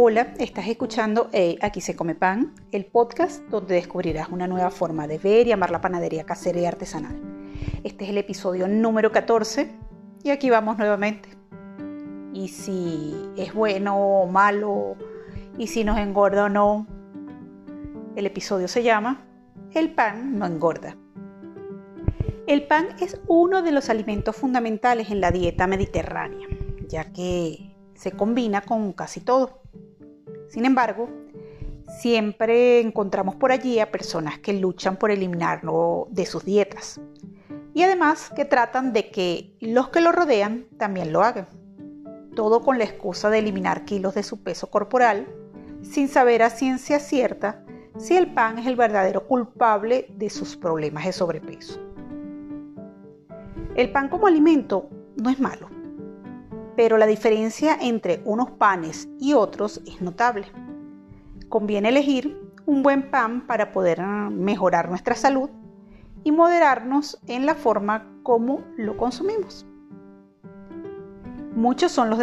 Hola, estás escuchando Aquí se come pan, el podcast donde descubrirás una nueva forma de ver y amar la panadería casera y artesanal. Este es el episodio número 14 y aquí vamos nuevamente. Y si es bueno o malo, y si nos engorda o no, el episodio se llama El pan no engorda. El pan es uno de los alimentos fundamentales en la dieta mediterránea, ya que se combina con casi todo. Sin embargo, siempre encontramos por allí a personas que luchan por eliminarlo de sus dietas y además que tratan de que los que lo rodean también lo hagan. Todo con la excusa de eliminar kilos de su peso corporal sin saber a ciencia cierta si el pan es el verdadero culpable de sus problemas de sobrepeso. El pan como alimento no es malo, pero la diferencia entre unos panes y otros es notable. Conviene elegir un buen pan para poder ah, mejorar nuestra salud y moderarnos en la forma como lo consumimos. Muchos son los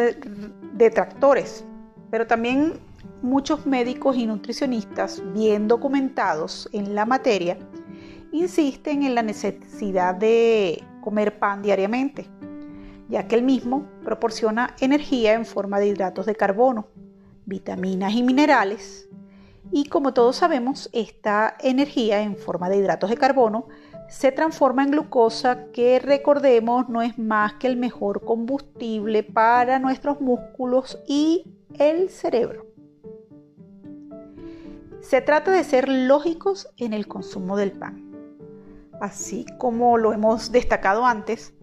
detractores, pero también muchos médicos y nutricionistas bien documentados en la materia insisten en la necesidad de comer pan diariamente ya que el mismo proporciona energía en forma de hidratos de carbono, vitaminas y minerales. Y como todos sabemos, esta energía en forma de hidratos de carbono se transforma en glucosa que recordemos no es más que el mejor combustible para nuestros músculos y el cerebro. Se trata de ser lógicos en el consumo del pan. Así como lo hemos destacado antes,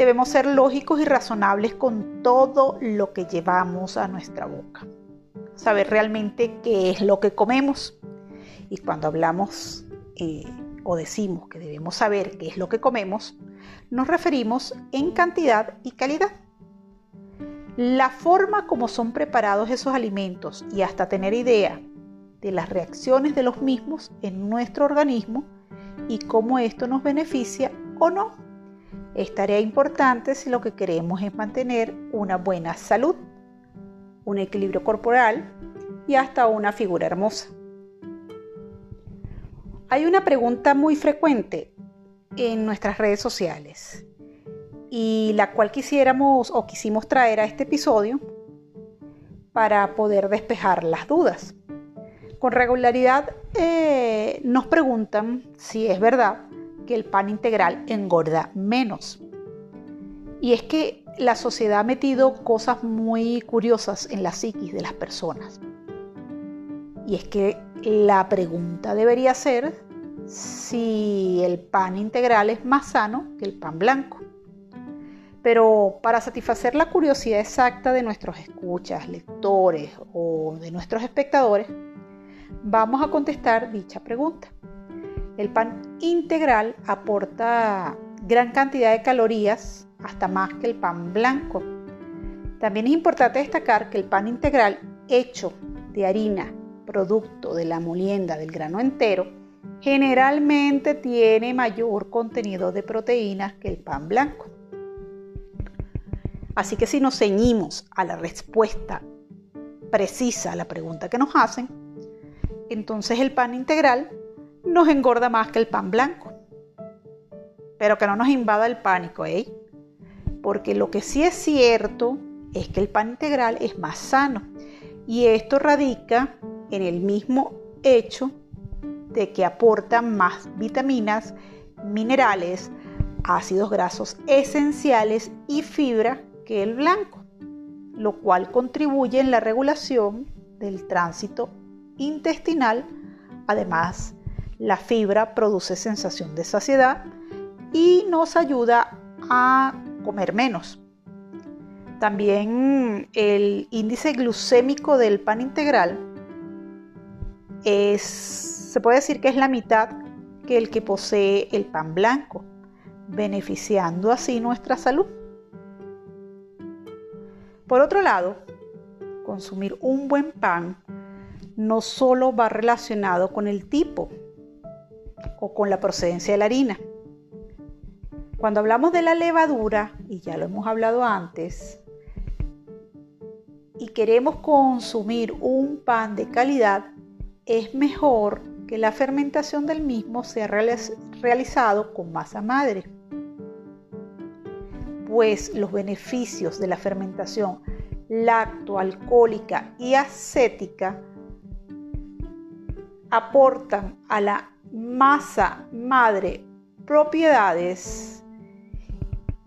debemos ser lógicos y razonables con todo lo que llevamos a nuestra boca. Saber realmente qué es lo que comemos. Y cuando hablamos eh, o decimos que debemos saber qué es lo que comemos, nos referimos en cantidad y calidad. La forma como son preparados esos alimentos y hasta tener idea de las reacciones de los mismos en nuestro organismo y cómo esto nos beneficia o no es tarea importante si lo que queremos es mantener una buena salud, un equilibrio corporal y hasta una figura hermosa. Hay una pregunta muy frecuente en nuestras redes sociales y la cual quisiéramos o quisimos traer a este episodio para poder despejar las dudas. Con regularidad eh, nos preguntan si es verdad el pan integral engorda menos. Y es que la sociedad ha metido cosas muy curiosas en la psiquis de las personas. Y es que la pregunta debería ser si el pan integral es más sano que el pan blanco. Pero para satisfacer la curiosidad exacta de nuestros escuchas, lectores o de nuestros espectadores, vamos a contestar dicha pregunta. El pan integral aporta gran cantidad de calorías, hasta más que el pan blanco. También es importante destacar que el pan integral hecho de harina, producto de la molienda del grano entero, generalmente tiene mayor contenido de proteínas que el pan blanco. Así que si nos ceñimos a la respuesta precisa a la pregunta que nos hacen, entonces el pan integral nos engorda más que el pan blanco. Pero que no nos invada el pánico, ¿eh? Porque lo que sí es cierto es que el pan integral es más sano. Y esto radica en el mismo hecho de que aporta más vitaminas, minerales, ácidos grasos esenciales y fibra que el blanco, lo cual contribuye en la regulación del tránsito intestinal, además la fibra produce sensación de saciedad y nos ayuda a comer menos. También el índice glucémico del pan integral es, se puede decir que es la mitad que el que posee el pan blanco, beneficiando así nuestra salud. Por otro lado, consumir un buen pan no solo va relacionado con el tipo o con la procedencia de la harina. Cuando hablamos de la levadura, y ya lo hemos hablado antes, y queremos consumir un pan de calidad, es mejor que la fermentación del mismo sea realizado con masa madre, pues los beneficios de la fermentación lactoalcohólica y acética aportan a la masa madre propiedades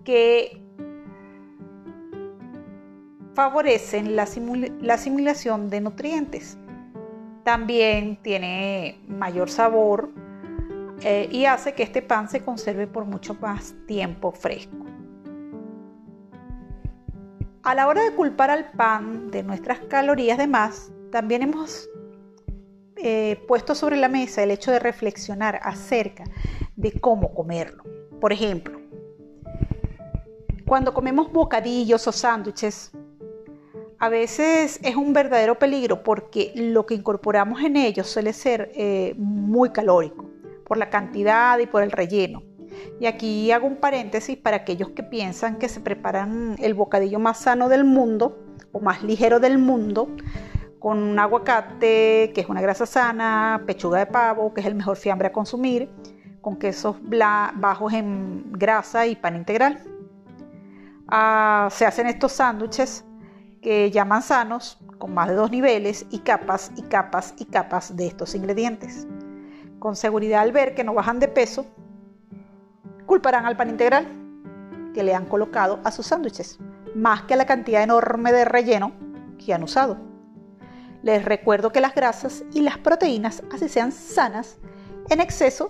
que favorecen la, asimilación de nutrientes. También tiene mayor sabor eh, y hace que este pan se conserve por mucho más tiempo fresco. A la hora de culpar al pan de nuestras calorías de más, también hemos eh, puesto sobre la mesa el hecho de reflexionar acerca de cómo comerlo. Por ejemplo, cuando comemos bocadillos o sándwiches, a veces es un verdadero peligro porque lo que incorporamos en ellos suele ser eh, muy calórico por la cantidad y por el relleno. Y aquí hago un paréntesis para aquellos que piensan que se preparan el bocadillo más sano del mundo o más ligero del mundo con un aguacate, que es una grasa sana, pechuga de pavo, que es el mejor fiambre a consumir, con quesos bajos en grasa y pan integral. Ah, se hacen estos sándwiches que llaman sanos, con más de dos niveles y capas y capas y capas de estos ingredientes. Con seguridad al ver que no bajan de peso, culparán al pan integral que le han colocado a sus sándwiches, más que a la cantidad enorme de relleno que han usado. Les recuerdo que las grasas y las proteínas, así sean sanas, en exceso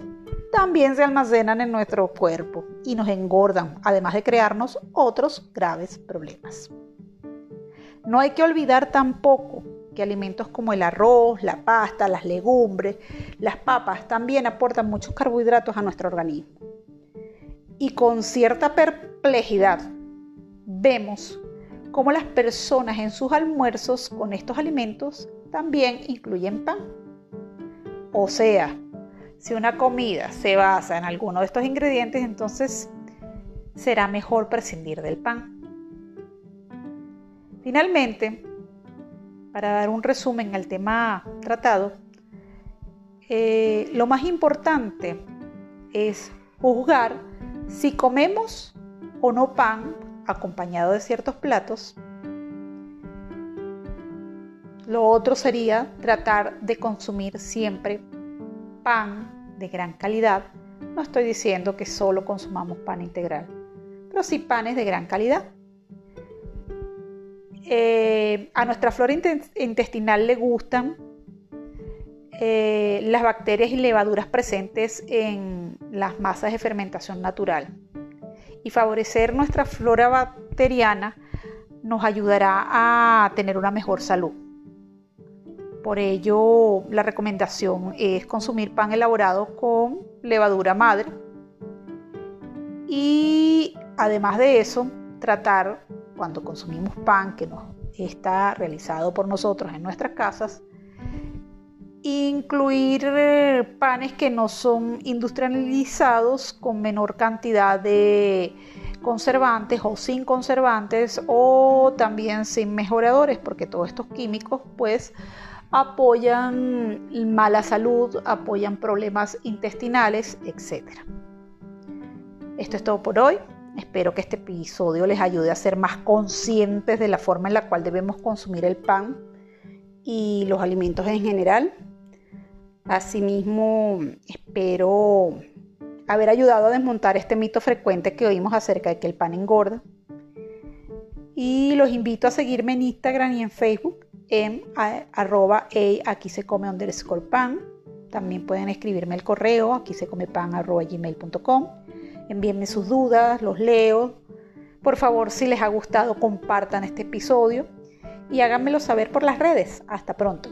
también se almacenan en nuestro cuerpo y nos engordan, además de crearnos otros graves problemas. No hay que olvidar tampoco que alimentos como el arroz, la pasta, las legumbres, las papas también aportan muchos carbohidratos a nuestro organismo. Y con cierta perplejidad vemos cómo las personas en sus almuerzos con estos alimentos también incluyen pan. O sea, si una comida se basa en alguno de estos ingredientes, entonces será mejor prescindir del pan. Finalmente, para dar un resumen al tema tratado, eh, lo más importante es juzgar si comemos o no pan acompañado de ciertos platos. Lo otro sería tratar de consumir siempre pan de gran calidad. No estoy diciendo que solo consumamos pan integral, pero sí panes de gran calidad. Eh, a nuestra flora intestinal le gustan eh, las bacterias y levaduras presentes en las masas de fermentación natural. Y favorecer nuestra flora bacteriana nos ayudará a tener una mejor salud. Por ello, la recomendación es consumir pan elaborado con levadura madre. Y además de eso, tratar cuando consumimos pan que nos está realizado por nosotros en nuestras casas, incluir eh, panes que no son industrializados con menor cantidad de conservantes o sin conservantes o también sin mejoradores porque todos estos químicos pues apoyan mala salud, apoyan problemas intestinales, etc. Esto es todo por hoy. Espero que este episodio les ayude a ser más conscientes de la forma en la cual debemos consumir el pan y los alimentos en general. Asimismo, espero haber ayudado a desmontar este mito frecuente que oímos acerca de que el pan engorda. Y los invito a seguirme en Instagram y en Facebook en arroba aquí se come underscore pan. También pueden escribirme el correo aquí se come pan arroba gmail.com envíenme sus dudas, los leo. Por favor, si les ha gustado, compartan este episodio y háganmelo saber por las redes. Hasta pronto.